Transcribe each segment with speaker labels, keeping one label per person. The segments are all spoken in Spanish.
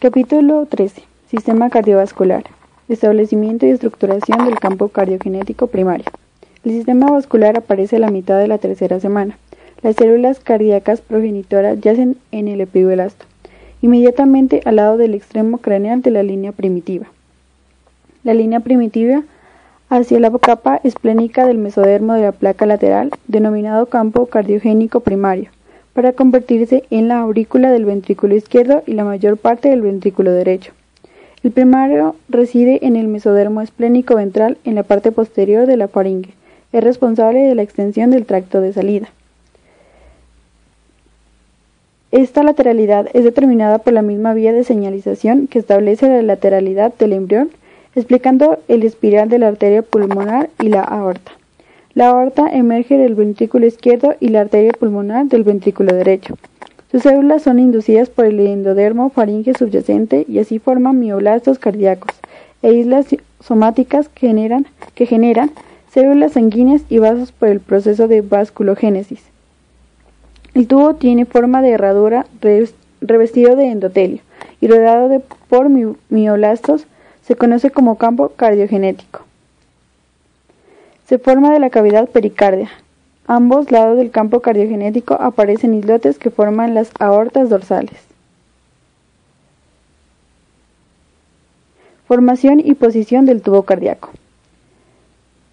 Speaker 1: Capítulo 13. Sistema cardiovascular. Establecimiento y estructuración del campo cardiogenético primario. El sistema vascular aparece a la mitad de la tercera semana. Las células cardíacas progenitoras yacen en el epigolasto, inmediatamente al lado del extremo craneal de la línea primitiva. La línea primitiva hacia la capa esplénica del mesodermo de la placa lateral, denominado campo cardiogénico primario, para convertirse en la aurícula del ventrículo izquierdo y la mayor parte del ventrículo derecho. El primario reside en el mesodermo esplénico ventral en la parte posterior de la faringe. Es responsable de la extensión del tracto de salida. Esta lateralidad es determinada por la misma vía de señalización que establece la lateralidad del embrión, explicando el espiral de la arteria pulmonar y la aorta. La aorta emerge del ventrículo izquierdo y la arteria pulmonar del ventrículo derecho. Sus células son inducidas por el endodermo faringe subyacente y así forman mioblastos cardíacos e islas somáticas que generan, células sanguíneas y vasos por el proceso de vasculogénesis. El tubo tiene forma de herradura revestido de endotelio y rodeado de, por mioblastos se conoce como campo cardiogenético. Se forma de la cavidad pericardia. Ambos lados del campo cardiogenético aparecen islotes que forman las aortas dorsales. Formación y posición del tubo cardíaco.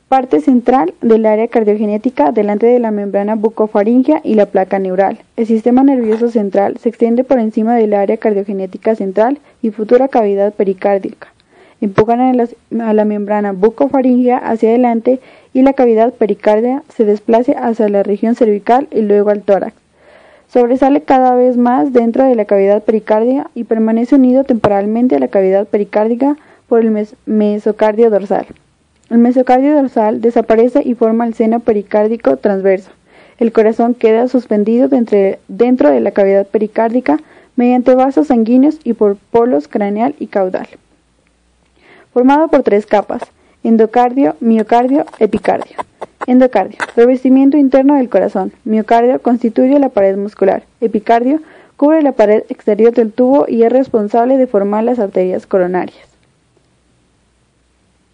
Speaker 1: Parte central del área cardiogenética delante de la membrana bucofaringea y la placa neural. El sistema nervioso central se extiende por encima del área cardiogenética central y futura cavidad pericárdica empujan a la, membrana bucofaringea hacia adelante y la cavidad pericardia se desplace hacia la región cervical y luego al tórax. Sobresale cada vez más dentro de la cavidad pericardia y permanece unido temporalmente a la cavidad pericárdica por el mesocardio dorsal. El mesocardio dorsal desaparece y forma el seno pericárdico transverso. El corazón queda suspendido dentro de la cavidad pericárdica mediante vasos sanguíneos y por polos craneal y caudal formado por tres capas, endocardio, miocardio, epicardio. Endocardio, revestimiento interno del corazón. Miocardio constituye la pared muscular. Epicardio cubre la pared exterior del tubo y es responsable de formar las arterias coronarias.